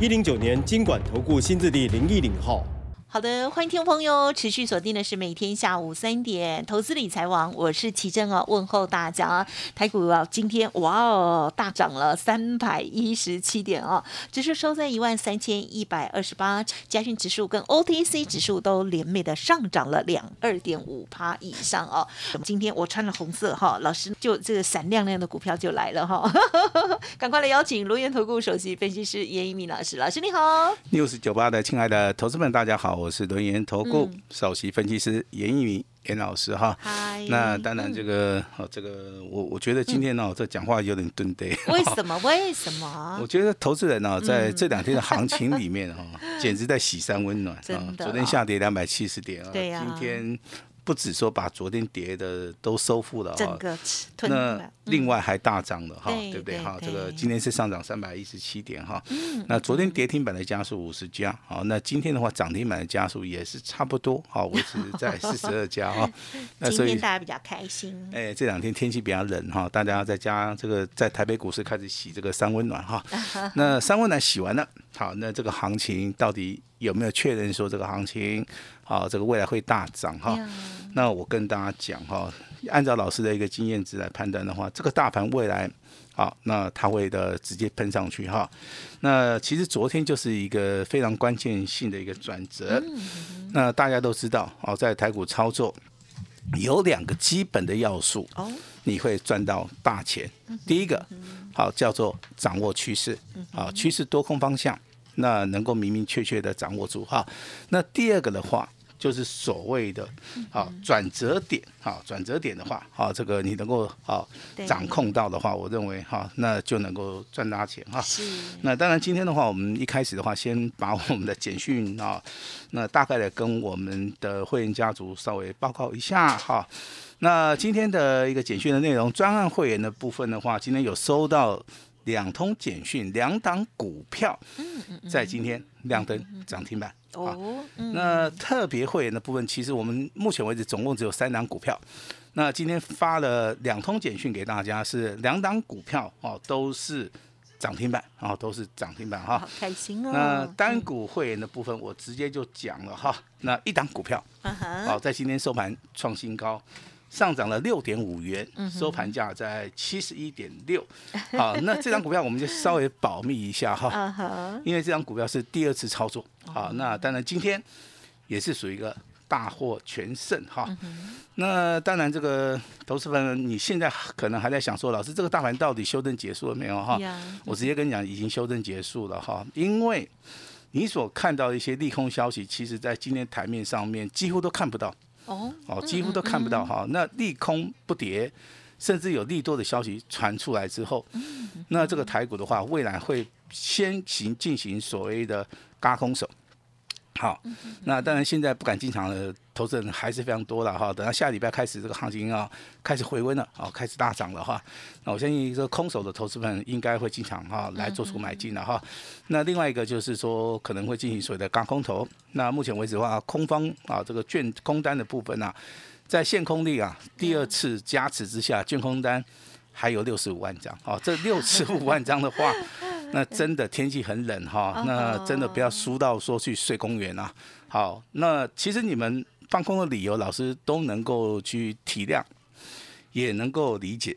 一零九年经管投顾新字第零一零号。好的，欢迎听众朋友持续锁定的是每天下午三点投资理财网，我是奇珍哦，问候大家。台股啊，今天哇哦大涨了三百一十七点哦，指数收在一万三千一百二十八，加权指数跟 OTC 指数都连袂的上涨了两二点五趴以上哦。今天我穿了红色哈，老师就这个闪亮亮的股票就来了哈，赶快来邀请罗源投顾首席分析师严一鸣老师，老师你好。news 九八的亲爱的投资们，大家好。我是轮研投顾首席分析师严一鸣严老师哈。嗨。那当然，这个哦，这个我我觉得今天呢，这讲话有点蹲呆。为 什么？为什么？我觉得投资人呢，在这两天的行情里面哈，简直在喜山温暖啊。昨天下跌两百七十点啊。对呀。今天。不止说把昨天跌的都收复了哈，那另外还大涨了哈，对不对哈？这个今天是上涨三百一十七点哈，那昨天跌停板的家数五十家，好，那今天的话涨停板的家数也是差不多，好，维持在四十二家哈。那所以大家比较开心。哎，这两天天气比较冷哈，大家在家这个在台北股市开始洗这个三温暖哈。那三温暖洗完了，好，那这个行情到底有没有确认说这个行情好，这个未来会大涨哈？那我跟大家讲哈，按照老师的一个经验值来判断的话，这个大盘未来好，那它会的直接喷上去哈。那其实昨天就是一个非常关键性的一个转折。那大家都知道哦，在台股操作有两个基本的要素哦，你会赚到大钱。第一个好叫做掌握趋势，好趋势多空方向，那能够明明确确的掌握住哈。那第二个的话。就是所谓的，好转折点，好转折点的话，好这个你能够好掌控到的话，我认为哈，那就能够赚大钱哈。是。那当然今天的话，我们一开始的话，先把我们的简讯啊，那大概的跟我们的会员家族稍微报告一下哈。那今天的一个简讯的内容，专案会员的部分的话，今天有收到。两通简讯，两档股票在今天亮灯涨停板。哦，那特别会员的部分，其实我们目前为止总共只有三档股票。那今天发了两通简讯给大家，是两档股票哦，都是涨停板，然后都是涨停板哈。好开心哦。那单股会员的部分，我直接就讲了哈。那一档股票，好，在今天收盘创新高。上涨了六点五元，收盘价在七十一点六。好，那这张股票我们就稍微保密一下哈，因为这张股票是第二次操作。好，那当然今天也是属于一个大获全胜哈。那当然这个投资人你现在可能还在想说，老师这个大盘到底修正结束了没有哈？我直接跟你讲，已经修正结束了哈，因为你所看到的一些利空消息，其实在今天台面上面几乎都看不到。哦，哦，几乎都看不到哈。那利空不跌，甚至有利多的消息传出来之后，那这个台股的话，未来会先行进行所谓的嘎空手。好，那当然现在不敢进场的投资人还是非常多的哈。等到下礼拜开始，这个行情啊开始回温了，啊开始大涨了哈。那我相信这个空手的投资们应该会进场哈，来做出买进了哈。那另外一个就是说可能会进行所谓的高空头。那目前为止的话，空方啊这个券空单的部分呢，在限空力啊第二次加持之下，券空单还有六十五万张。哦，这六十五万张的话。那真的天气很冷哈，那真的不要输到说去睡公园啊。好，那其实你们放空的理由，老师都能够去体谅，也能够理解。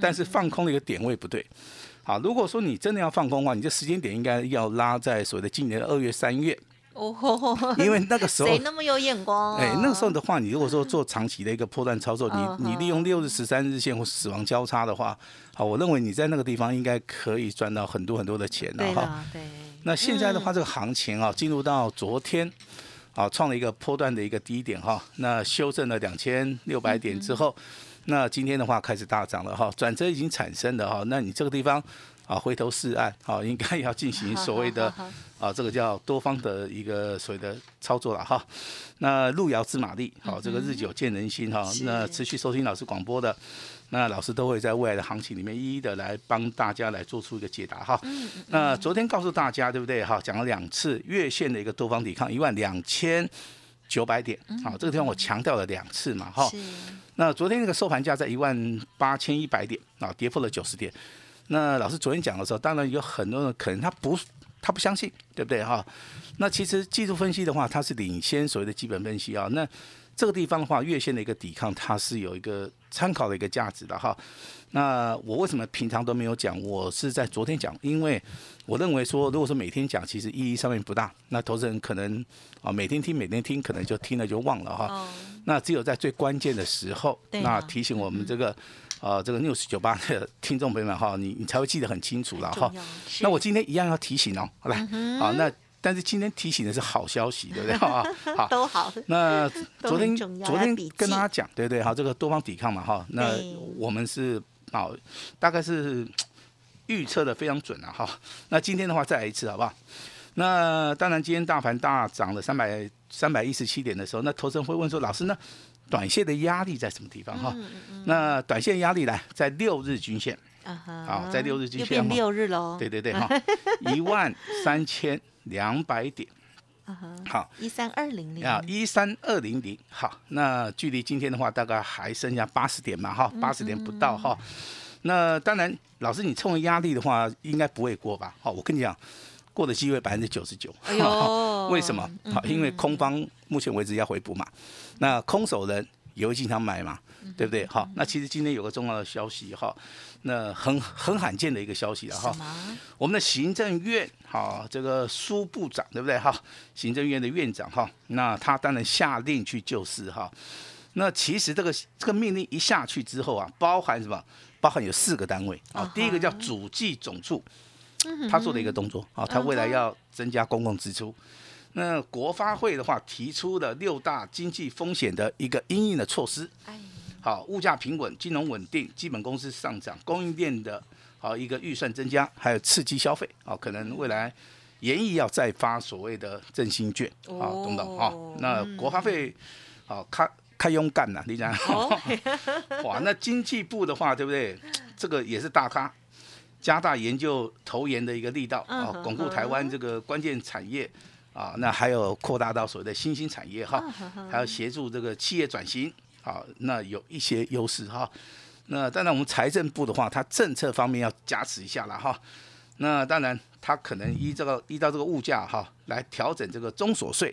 但是放空的一个点位不对。好，如果说你真的要放空的话，你这时间点应该要拉在所谓的今年的二月、三月。哦，因为那个时候谁那么有眼光？哎，那个时候的话，你如果说做长期的一个破断操作，你你利用六日、十三日线或死亡交叉的话，好，我认为你在那个地方应该可以赚到很多很多的钱的哈。对。那现在的话，这个行情啊，进入到昨天，啊，创了一个波段的一个低点哈，那修正了两千六百点之后，那今天的话开始大涨了哈，转折已经产生了哈，那你这个地方啊回头是岸，啊应该要进行所谓的啊这个叫多方的一个所谓的操作了哈。那路遥知马力，好这个日久见人心哈。那持续收听老师广播的，那老师都会在未来的行情里面一一的来帮大家来做出一个解答哈。那昨天告诉大家对不对哈？讲了两次月线的一个多方抵抗一万两千九百点，好这个地方我强调了两次嘛哈。那昨天那个收盘价在一万八千一百点啊，跌破了九十点。那老师昨天讲的时候，当然有很多人可能他不他不相信，对不对哈？那其实技术分析的话，它是领先所谓的基本分析啊。那这个地方的话，月线的一个抵抗，它是有一个参考的一个价值的哈。那我为什么平常都没有讲？我是在昨天讲，因为我认为说，如果说每天讲，其实意义上面不大。那投资人可能啊，每天听每天听，可能就听了就忘了哈。那只有在最关键的时候，那提醒我们这个。啊，这个 news 九八的听众朋友们哈，你你才会记得很清楚了哈。那我今天一样要提醒哦，好来，好那但是今天提醒的是好消息，对不对啊？好，都好。那昨天昨天跟大家讲，对对，好，这个多方抵抗嘛哈，那我们是好，大概是预测的非常准了哈。那今天的话再来一次好不好？那当然今天大盘大涨了三百三百一十七点的时候，那投资人会问说，老师呢？短线的压力在什么地方？哈？那短线压力呢在六日均线，好，在六日均线六日喽。对对对哈，一万三千两百点，好，一三二零零。啊，一三二零零，好，那距离今天的话大概还剩下八十点嘛哈，八十点不到哈。那当然，老师你冲压力的话，应该不会过吧？好，我跟你讲，过的机会百分之九十九。为什么？好，因为空方目前为止要回补嘛。那空手人也会经常买嘛，对不对？好，那其实今天有个重要的消息哈，那很很罕见的一个消息了哈。我们的行政院哈，这个苏部长对不对？哈，行政院的院长哈，那他当然下令去救市哈。那其实这个这个命令一下去之后啊，包含什么？包含有四个单位啊。第一个叫主计总处，他做的一个动作啊，他未来要增加公共支出。那国发会的话提出了六大经济风险的一个应应的措施，好，物价平稳、金融稳定、基本工资上涨、供应链的好一个预算增加，还有刺激消费，啊，可能未来严议要再发所谓的振兴券，啊，等等，啊，那国发会好开开用干呐，你讲，哇，那经济部的话，对不对？这个也是大咖，加大研究投研的一个力道，啊，巩固台湾这个关键产业。啊，那还有扩大到所谓的新兴产业哈，还要协助这个企业转型，啊，那有一些优势哈。那当然我们财政部的话，它政策方面要加持一下了哈。那当然它可能依这个依照这个物价哈来调整这个中所税，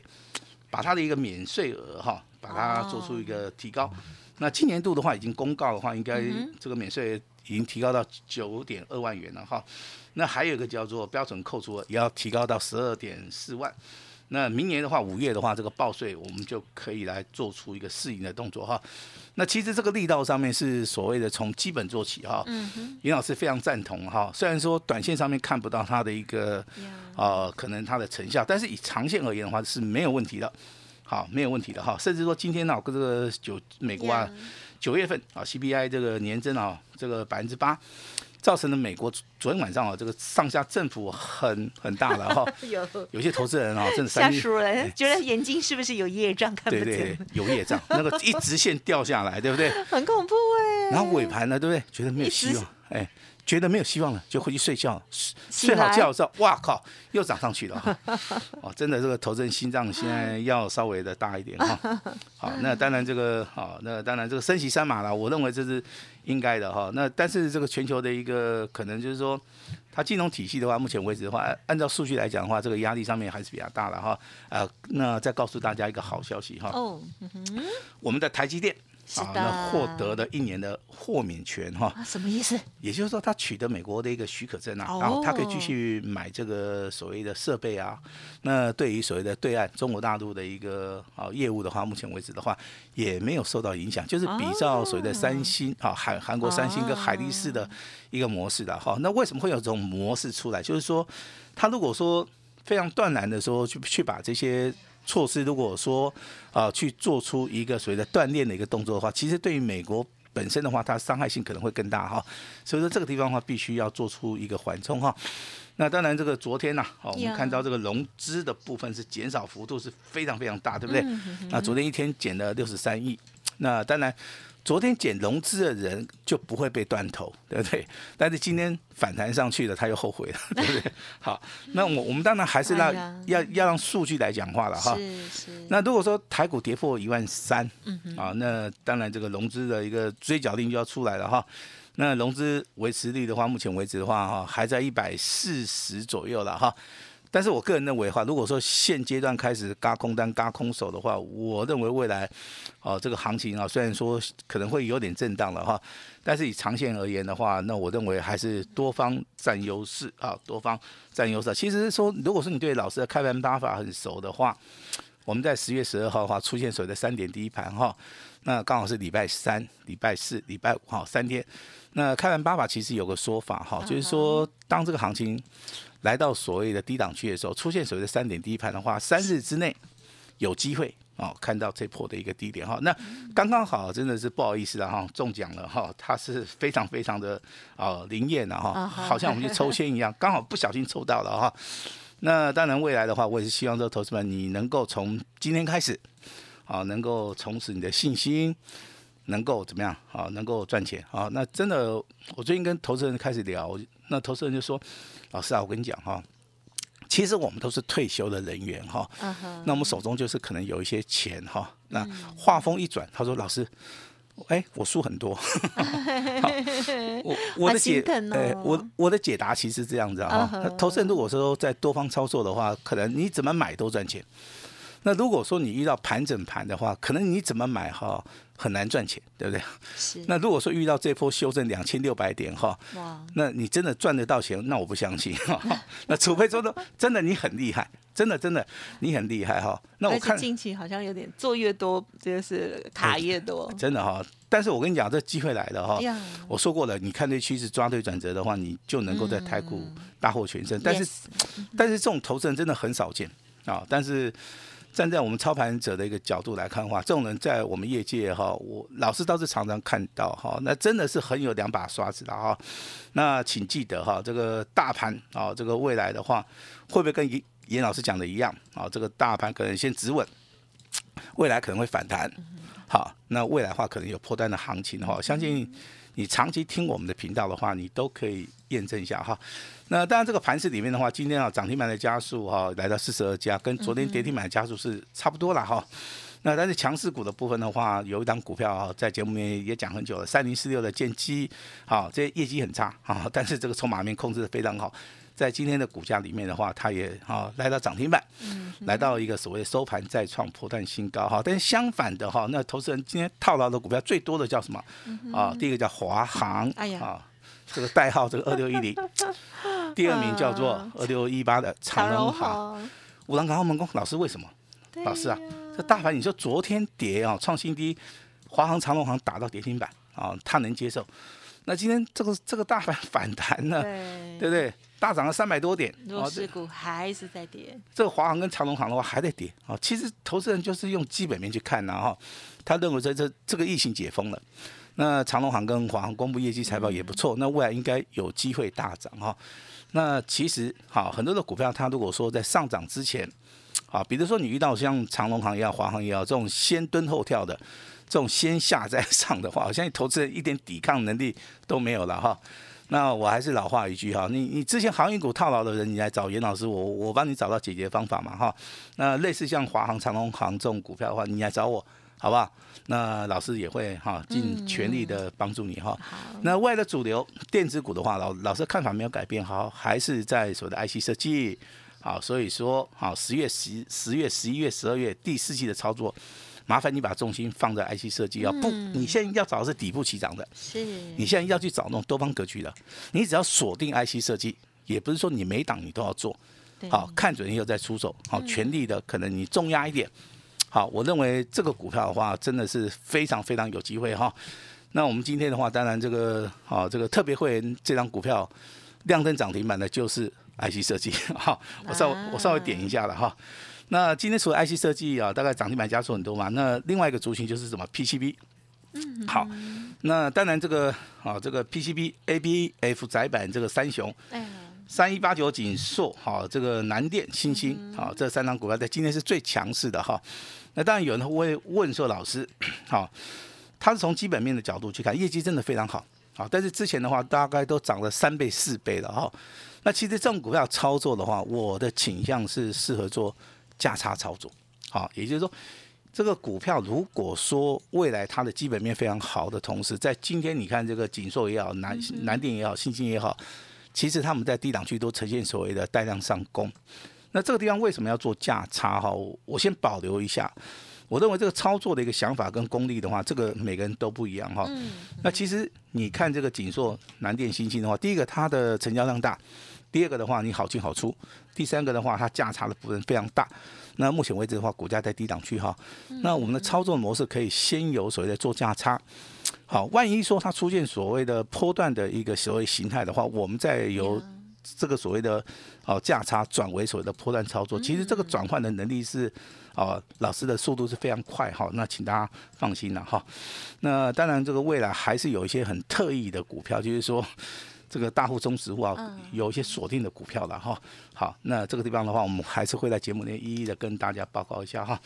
把它的一个免税额哈，把它做出一个提高。那今年度的话已经公告的话，应该这个免税已经提高到九点二万元了哈。那还有一个叫做标准扣除额，也要提高到十二点四万。那明年的话，五月的话，这个报税我们就可以来做出一个适应的动作哈。那其实这个力道上面是所谓的从基本做起哈。嗯哼。尹老师非常赞同哈。虽然说短线上面看不到它的一个呃可能它的成效，但是以长线而言的话是没有问题的。好，没有问题的哈。甚至说今天呢，跟这个九美国啊九月份啊 CPI 这个年增啊这个百分之八。造成了美国昨天晚上啊，这个上下振幅很很大了哈。有有些投资人啊，真的吓输了，觉得眼睛是不是有业障看不见？有业障，那个一直线掉下来，对不对？很恐怖哎。然后尾盘呢，对不对？觉得没有希望，哎。觉得没有希望了，就回去睡觉。睡好觉之后，哇靠，又涨上去了。哦，真的，这个投资人心脏现在要稍微的大一点哈。好，那当然这个好，那当然这个升息三码了，我认为这是应该的哈。那但是这个全球的一个可能就是说，它金融体系的话，目前为止的话，按照数据来讲的话，这个压力上面还是比较大的哈。呃，那再告诉大家一个好消息哈。哦，我们的台积电。啊，那获得了一年的豁免权哈，什么意思？也就是说，他取得美国的一个许可证啊，然后他可以继续买这个所谓的设备啊。那对于所谓的对岸中国大陆的一个啊业务的话，目前为止的话也没有受到影响，就是比照所谓的三星啊韩韩国三星跟海力士的一个模式的哈。那为什么会有这种模式出来？就是说，他如果说非常断然的说去去把这些。措施如果说啊去做出一个所谓的锻炼的一个动作的话，其实对于美国本身的话，它伤害性可能会更大哈。所以说这个地方的话，必须要做出一个缓冲哈。那当然，这个昨天呢，哦，我们看到这个融资的部分是减少幅度是非常非常大，对不对？那昨天一天减了六十三亿。那当然。昨天减融资的人就不会被断头，对不对？但是今天反弹上去了，他又后悔了，对不对？好，那我我们当然还是让要要让数据来讲话了哈。是是。那如果说台股跌破一万三，嗯啊，那当然这个融资的一个追缴令就要出来了哈。那融资维持率的话，目前为止的话哈，还在一百四十左右了哈。但是我个人认为的话，如果说现阶段开始嘎空单、嘎空手的话，我认为未来，哦，这个行情啊，虽然说可能会有点震荡了哈，但是以长线而言的话，那我认为还是多方占优势啊，多方占优势。其实说，如果说你对老师的开盘打法很熟的话，我们在十月十二号的话出现所谓的三点第一盘哈，那刚好是礼拜三、礼拜四、礼拜五哈三天。那开盘八法其实有个说法哈，就是说当这个行情。来到所谓的低档区的时候，出现所谓的三点第一盘的话，三日之内有机会哦看到这破的一个低点哈。那刚刚好，真的是不好意思了哈，中奖了哈，它是非常非常的啊灵验的哈，好像我们去抽签一样，刚好不小心抽到了哈。那当然未来的话，我也是希望这个投资们你能够从今天开始啊，能够重拾你的信心，能够怎么样啊，能够赚钱啊。那真的，我最近跟投资人开始聊，那投资人就说。老师啊，我跟你讲哈，其实我们都是退休的人员哈，那我们手中就是可能有一些钱哈。那话锋一转，他说：“老师，哎，我输很多。”我我的解，哎，我我的解答其实这样子啊。投资人如果说在多方操作的话，可能你怎么买都赚钱。那如果说你遇到盘整盘的话，可能你怎么买哈？很难赚钱，对不对？是。那如果说遇到这波修正两千六百点哈，哇，那你真的赚得到钱？那我不相信哈。那除非说的真的你很厉害，真的真的你很厉害哈。那我看近期好像有点做越多就是卡越多，真的哈。但是我跟你讲，这机会来了哈。我说过了，你看对趋势抓对转折的话，你就能够在台股大获全胜。但是，但是这种投资人真的很少见啊。但是。站在我们操盘者的一个角度来看的话，这种人在我们业界哈，我老师倒是常常看到哈，那真的是很有两把刷子的哈。那请记得哈，这个大盘啊，这个未来的话，会不会跟严严老师讲的一样啊？这个大盘可能先止稳，未来可能会反弹。好，那未来的话可能有破单的行情哈，相信。你长期听我们的频道的话，你都可以验证一下哈。那当然，这个盘市里面的话，今天啊涨停板的加速哈来到四十二家，跟昨天跌停板的加速是差不多了哈。那但是强势股的部分的话，有一档股票啊，在节目里面也讲很久了，三零四六的剑基，好，这业绩很差啊，但是这个筹码面控制的非常好。在今天的股价里面的话，它也哈来到涨停板，来到一个所谓的收盘再创破断新高哈。但是相反的哈，那投资人今天套牢的股票最多的叫什么？啊，第一个叫华航，啊，这个代号这个 二六一零，第二名叫做二六一八的长荣航。五郎港澳门工老师为什么？老师啊，这大盘你说昨天跌啊创新低，华航、长荣航打到跌停板啊，他能接受。那今天这个这个大盘 反弹呢，对不对？大涨了三百多点，弱势股还是在跌。这个华航跟长隆航的话还在跌啊。其实投资人就是用基本面去看然后他认为这这这个疫情解封了，那长隆航跟华航公布业绩财报也不错，那未来应该有机会大涨哈。那其实好很多的股票，它如果说在上涨之前，好，比如说你遇到像长隆行也好，华航也好，这种先蹲后跳的。这种先下再上的话，我相信投资人一点抵抗能力都没有了哈。那我还是老话一句哈，你你之前航运股套牢的人，你来找严老师，我我帮你找到解决方法嘛哈。那类似像华航、长隆航这种股票的话，你来找我，好不好？那老师也会哈尽全力的帮助你哈。那外的主流电子股的话，老老师看法没有改变，好，还是在所谓的 IC 设计，好，所以说好十月十十月十一月十二月第四季的操作。麻烦你把重心放在 IC 设计啊！不，你现在要找的是底部起涨的。是。你现在要去找那种多方格局的，你只要锁定 IC 设计，也不是说你每档你都要做。好，看准以后再出手。好，全力的可能你重压一点。好，我认为这个股票的话，真的是非常非常有机会哈。那我们今天的话，当然这个好，这个特别会员这张股票亮灯涨停板的就是 IC 设计。好，我稍微我稍微点一下了哈。那今天除了 IC 设计啊，大概涨停板加速很多嘛。那另外一个族群就是什么 PCB。嗯，好。那当然这个啊，这个 PCB、ABF 窄板这个三雄，三一八九锦硕，好，这个南电、新兴，好，这三张股票在今天是最强势的哈。那当然有人会问说，老师，好，他是从基本面的角度去看，业绩真的非常好，好，但是之前的话大概都涨了三倍、四倍了哈。那其实这种股票操作的话，我的倾向是适合做价差操作，好，也就是说，这个股票如果说未来它的基本面非常好的同时，在今天你看这个锦硕也好，南南电也好，新兴也好。其实他们在低档区都呈现所谓的带量上攻，那这个地方为什么要做价差哈？我先保留一下。我认为这个操作的一个想法跟功力的话，这个每个人都不一样哈。那其实你看这个锦硕、南电、新兴的话，第一个它的成交量大，第二个的话你好进好出，第三个的话它价差的部分非常大。那目前为止的话，股价在低档区哈。那我们的操作模式可以先有所谓的做价差。好，万一说它出现所谓的波段的一个所谓形态的话，我们再由这个所谓的哦价差转为所谓的波段操作，其实这个转换的能力是哦老师的速度是非常快哈，那请大家放心了哈。那当然这个未来还是有一些很特异的股票，就是说。这个大户、中实户啊，有一些锁定的股票了哈。好，那这个地方的话，我们还是会在节目内一一的跟大家报告一下哈。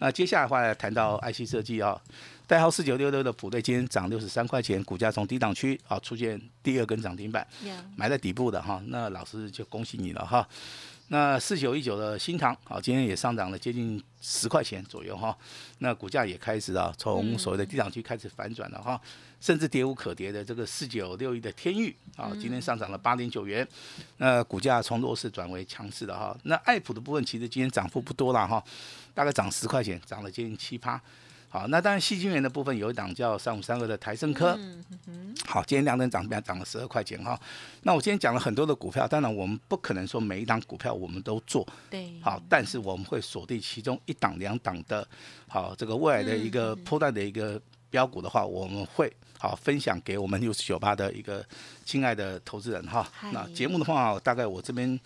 那接下来的话，谈到 IC 设计啊，代号四九六六的普瑞今天涨六十三块钱，股价从低档区啊出现第二根涨停板，埋在底部的哈。那老师就恭喜你了哈。那四九一九的新塘，好，今天也上涨了接近十块钱左右哈。那股价也开始啊，从所谓的低档区开始反转了哈，甚至跌无可跌的这个四九六一的天域啊，今天上涨了八点九元。那股价从弱势转为强势的哈。那爱普的部分其实今天涨幅不多了哈，大概涨十块钱，涨了接近七趴。好，那当然，细晶圆的部分有一档叫三五三二的台升科，好，今天两等涨停涨了十二块钱哈。那我今天讲了很多的股票，当然我们不可能说每一档股票我们都做，对，好，但是我们会锁定其中一档两档的，好，这个未来的一个破断的一个标股的话，我们会好分享给我们六十九八的一个亲爱的投资人哈。那节目的话，大概我这边。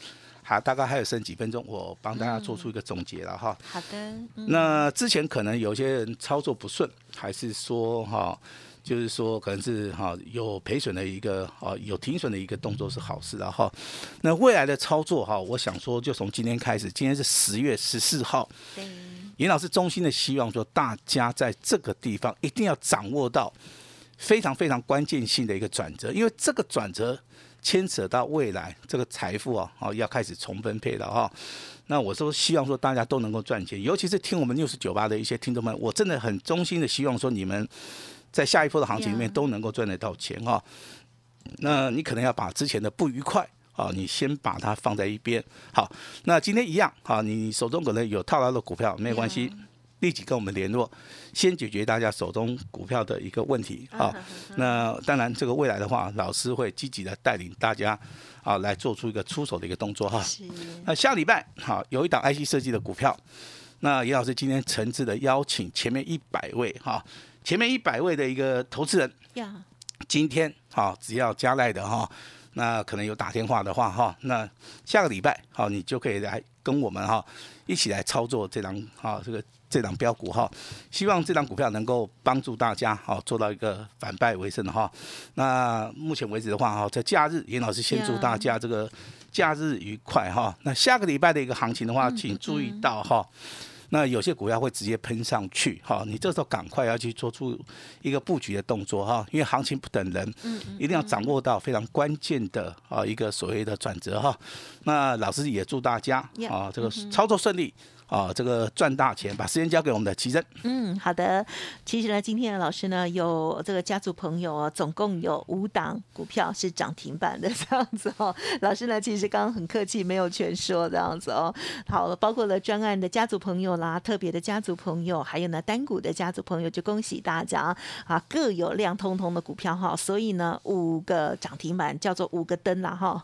好，大概还有剩几分钟，我帮大家做出一个总结了哈。好的。那之前可能有些人操作不顺，还是说哈，就是说可能是哈有赔损的一个啊，有停损的一个动作是好事的哈。那未来的操作哈，我想说就从今天开始，今天是十月十四号。对。严老师衷心的希望说，大家在这个地方一定要掌握到非常非常关键性的一个转折，因为这个转折。牵扯到未来这个财富啊，哦，要开始重分配了哈。那我说希望说大家都能够赚钱，尤其是听我们六十九八的一些听众们，我真的很衷心的希望说你们在下一波的行情里面都能够赚得到钱哈。那你可能要把之前的不愉快啊，你先把它放在一边。好，那今天一样啊，你手中可能有套牢的股票，没有关系。立即跟我们联络，先解决大家手中股票的一个问题啊。那当然，这个未来的话，老师会积极的带领大家啊，来做出一个出手的一个动作哈。那下礼拜好，有一档 IC 设计的股票，那严老师今天诚挚的邀请前面一百位哈，前面一百位的一个投资人，今天好，只要加赖的哈，那可能有打电话的话哈，那下个礼拜好，你就可以来跟我们哈一起来操作这张哈这个。这档标股哈，希望这档股票能够帮助大家哈，做到一个反败为胜的哈。那目前为止的话哈，在假日，严老师先祝大家这个假日愉快哈。那下个礼拜的一个行情的话，请注意到哈。那有些股票会直接喷上去哈，你这时候赶快要去做出一个布局的动作哈，因为行情不等人，一定要掌握到非常关键的啊一个所谓的转折哈。那老师也祝大家啊这个操作顺利。啊，这个赚大钱，把时间交给我们的奇珍。嗯，好的。其实呢，今天的老师呢，有这个家族朋友哦，总共有五档股票是涨停板的这样子哦。老师呢，其实刚刚很客气，没有全说这样子哦。好，包括了专案的家族朋友啦，特别的家族朋友，还有呢单股的家族朋友，就恭喜大家啊，各有亮通通的股票哈。所以呢，五个涨停板叫做五个灯啦哈。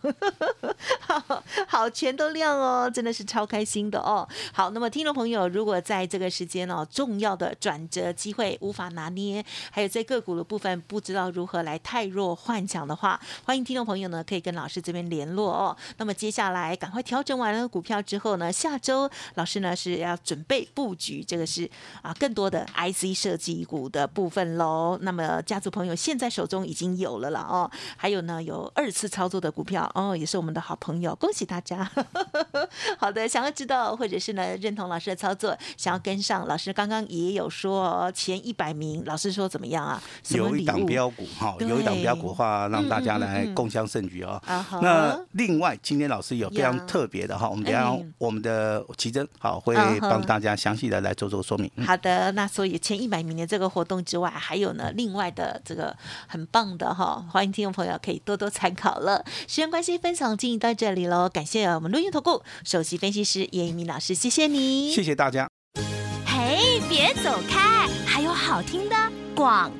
好，全都亮哦，真的是超开心的哦。好。那么听众朋友，如果在这个时间哦，重要的转折机会无法拿捏，还有在个股的部分不知道如何来太弱换强的话，欢迎听众朋友呢可以跟老师这边联络哦。那么接下来赶快调整完了股票之后呢，下周老师呢是要准备布局，这个是啊更多的 IC 设计股的部分喽。那么家族朋友现在手中已经有了了哦，还有呢有二次操作的股票哦，也是我们的好朋友，恭喜大家。好的，想要知道或者是呢认同老师的操作，想要跟上老师刚刚也有说前一百名，老师说怎么样啊？有一档标股哈，有一档标股的话，让大家来共襄盛举哦。那另外今天老师有非常特别的哈，我们等下我们的奇珍好会帮大家详细的来做做说明。好的，那所以前一百名的这个活动之外，还有呢另外的这个很棒的哈，欢迎听众朋友可以多多参考了。时间关系，分享进行到这里喽，感谢我们录音投顾首席分析师叶一鸣老师，谢谢你，谢谢大家。嘿，别走开，还有好听的广。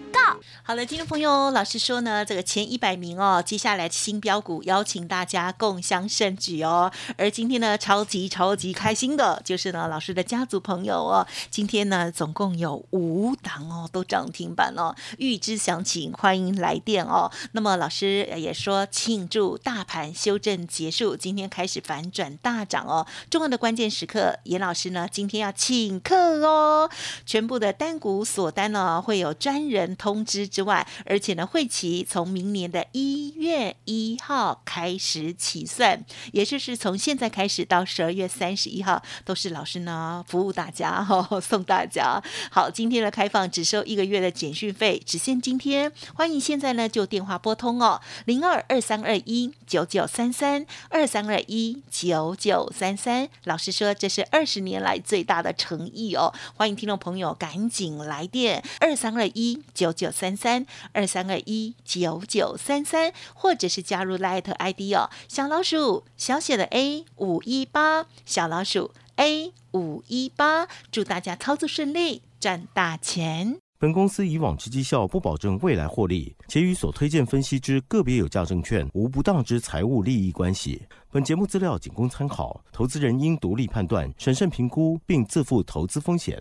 好了，听众朋友，老师说呢，这个前一百名哦，接下来新标股邀请大家共襄盛举哦。而今天呢，超级超级开心的就是呢，老师的家族朋友哦，今天呢总共有五档哦，都涨停板哦。预知详情，欢迎来电哦。那么老师也说，庆祝大盘修正结束，今天开始反转大涨哦。重要的关键时刻，严老师呢今天要请客哦，全部的单股锁单呢会有专人通。知之外，而且呢，会期从明年的一月一号开始起算，也就是从现在开始到十二月三十一号，都是老师呢服务大家哈，送大家。好，今天的开放只收一个月的简讯费，只限今天。欢迎现在呢就电话拨通哦，零二二三二一九九三三二三二一九九三三。老师说这是二十年来最大的诚意哦，欢迎听众朋友赶紧来电二三二一九。九三三二三二一九九三三，或者是加入 Light ID 哦，小老鼠小写的 A 五一八，小老鼠 A 五一八，祝大家操作顺利，赚大钱。本公司以往之绩效不保证未来获利，且与所推荐分析之个别有价证券无不当之财务利益关系。本节目资料仅供参考，投资人应独立判断、审慎评估，并自负投资风险。